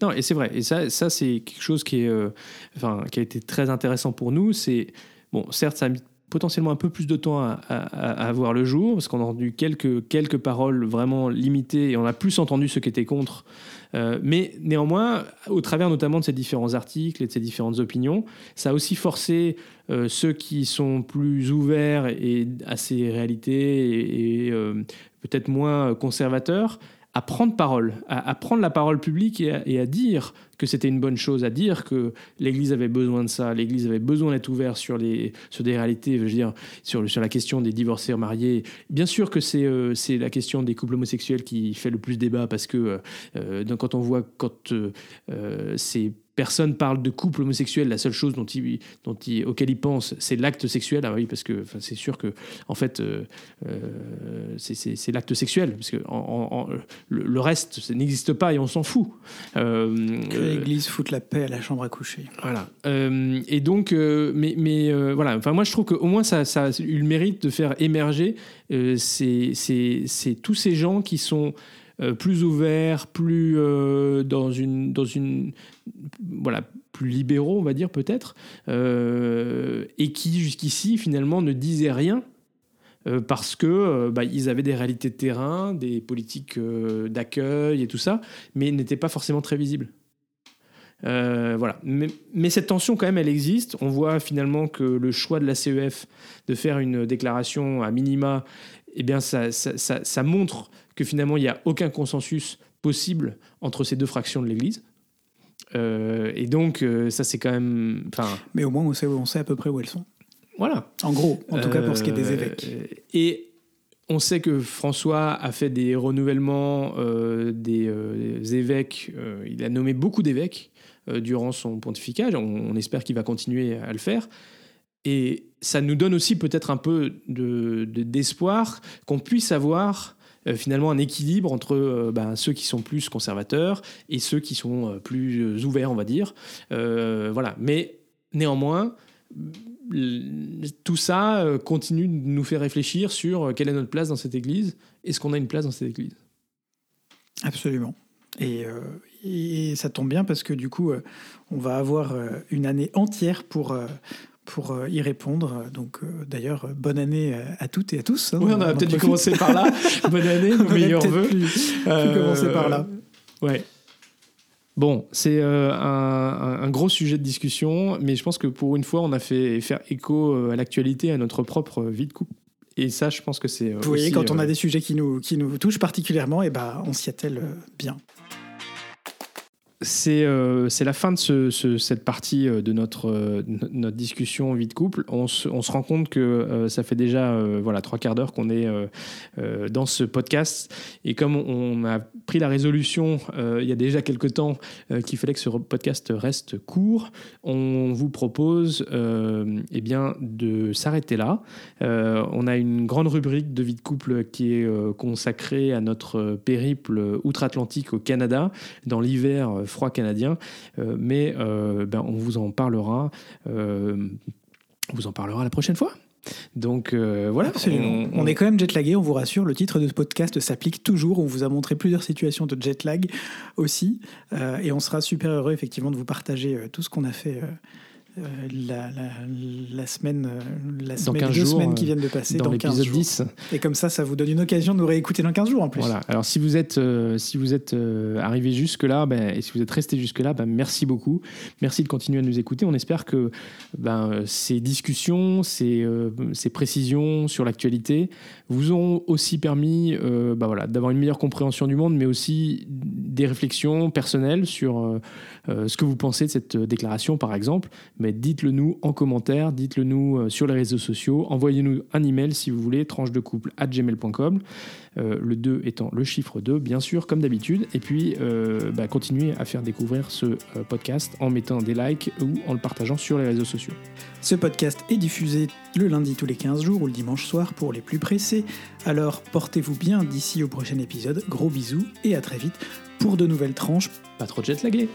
Non, et c'est vrai. Et ça, ça c'est quelque chose qui, est, enfin, qui a été très intéressant pour nous. C'est bon, certes, ça a mis potentiellement un peu plus de temps à, à- voir le jour, parce qu'on a entendu quelques, quelques paroles vraiment limitées, et on a plus entendu ceux qui étaient contre. Euh, mais néanmoins, au travers notamment de ces différents articles et de ces différentes opinions, ça a aussi forcé euh, ceux qui sont plus ouverts et, à ces réalités et, euh, peut-être moins conservateurs à prendre parole, à, prendre la parole publique et à dire que c'était une bonne chose, à dire que l'Église avait besoin de ça, l'Église avait besoin d'être ouverte sur, les, sur des réalités, je veux dire, sur, sur la question des divorcés mariés. Bien sûr que c'est euh, c'est la question des couples homosexuels qui fait le plus débat parce que euh, donc quand on voit quand euh, euh, ces personnes parlent de couple homosexuel, la seule chose dont ils, dont ils, auquel ils pensent, c'est l'acte sexuel. Ah oui, parce que enfin, c'est sûr que en fait, euh, euh, c'est- c'est c'est l'acte sexuel, parce que en- en- en- le, le reste ça n'existe pas et on s'en fout. Euh, Que l'Église foute la paix à la chambre à coucher. voilà. Et donc, mais, mais voilà. Enfin, moi, je trouve qu'au moins, ça, ça a eu le mérite de faire émerger euh, ces, ces- ces- tous ces gens qui sont euh, plus ouverts, plus euh, dans une, dans une, voilà, plus libéraux, on va dire peut-être, euh, et qui jusqu'ici finalement ne disaient rien. parce que bah, ils avaient des réalités de terrain, des politiques d'accueil et tout ça, mais n'étaient pas forcément très visibles. Voilà. Mais, cette tension, quand même, elle existe. On voit finalement que le choix de la CEF de faire une déclaration à minima, eh bien, ça montre que finalement, il n'y a aucun consensus possible entre ces deux fractions de l'Église. Euh, et donc, euh, ça, c'est quand même. Enfin, Mais au moins, on sait, on sait à peu près où elles sont. voilà. En gros, en tout cas pour ce qui est des Euh, évêques. Et on sait que François a fait des renouvellements des, des évêques. il a nommé beaucoup d'évêques durant son pontificat. On, on espère qu'il va continuer à le faire. Et ça nous donne aussi peut-être un peu de- de- d'espoir qu'on puisse avoir finalement un équilibre entre euh, ben, ceux qui sont plus conservateurs et ceux qui sont euh, plus euh, ouverts, on va dire. Euh, voilà. Mais néanmoins, tout ça continue de nous faire réfléchir sur quelle est notre place dans cette église. Est-ce qu'on a une place dans cette église? Absolument. Et, ça tombe bien parce que du coup, on va avoir une année entière pour pour y répondre. Donc, d'ailleurs, bonne année à toutes et à tous. Hein, oui, on a peut-être dû commencer par là. bonne année, nos meilleurs voeux. commencer par là. Ouais. Bon, c'est euh, un, gros sujet de discussion, mais je pense que pour une fois, on a fait faire écho euh, à l'actualité, à notre propre vie de couple. Et ça, je pense que c'est. Vous voyez, quand on a des sujets qui nous, qui nous touchent particulièrement, et eh ben, on s'y attelle bien c'est euh, c'est la fin de ce, cette partie euh, de notre, euh, notre discussion vie de couple. On se, on se rend compte que ça fait déjà voilà trois quarts d'heure qu'on est dans ce podcast et comme on a pris la résolution il y a déjà quelques temps qu'il fallait que ce podcast reste court, on vous propose eh bien de s'arrêter là. on a une grande rubrique de vie de couple qui est consacrée à notre périple outre-Atlantique au Canada dans l'hiver froid canadien, euh, mais euh, ben, on vous en parlera. Euh, on vous en parlera la prochaine fois. Donc voilà. Absolument. On, est quand même jetlagué, on vous rassure. Le titre de ce podcast s'applique toujours. On vous a montré plusieurs situations de jetlag aussi. et on sera super heureux effectivement de vous partager tout ce qu'on a fait euh, la, la, semaine, euh, la semaine deux semaines qui viennent de passer dans, l'épisode 10. Et comme ça, ça vous donne une occasion de nous réécouter dans 15 jours en plus. Voilà. Alors si vous êtes, euh, si vous êtes arrivé jusque-là, ben, et si vous êtes resté jusque-là, ben, merci beaucoup. Merci de continuer à nous écouter. On espère que ben, ces discussions, ces, ces précisions sur l'actualité vous ont aussi permis ben, voilà, d'avoir une meilleure compréhension du monde, mais aussi des réflexions personnelles sur ce que vous pensez de cette déclaration, par exemple mais dites-le nous en commentaire, dites-le nous euh, sur les réseaux sociaux, envoyez-nous un email si vous voulez, tranche de couple gmail.com, euh, le 2 étant le chiffre 2, bien sûr, comme d'habitude, et puis euh, bah, continuez à faire découvrir ce podcast en mettant des likes ou en le partageant sur les réseaux sociaux. Ce podcast est diffusé le lundi tous les 15 jours ou le dimanche soir pour les plus pressés, alors portez-vous bien d'ici au prochain épisode, gros bisous et à très vite pour de nouvelles tranches. Pas trop jet lagué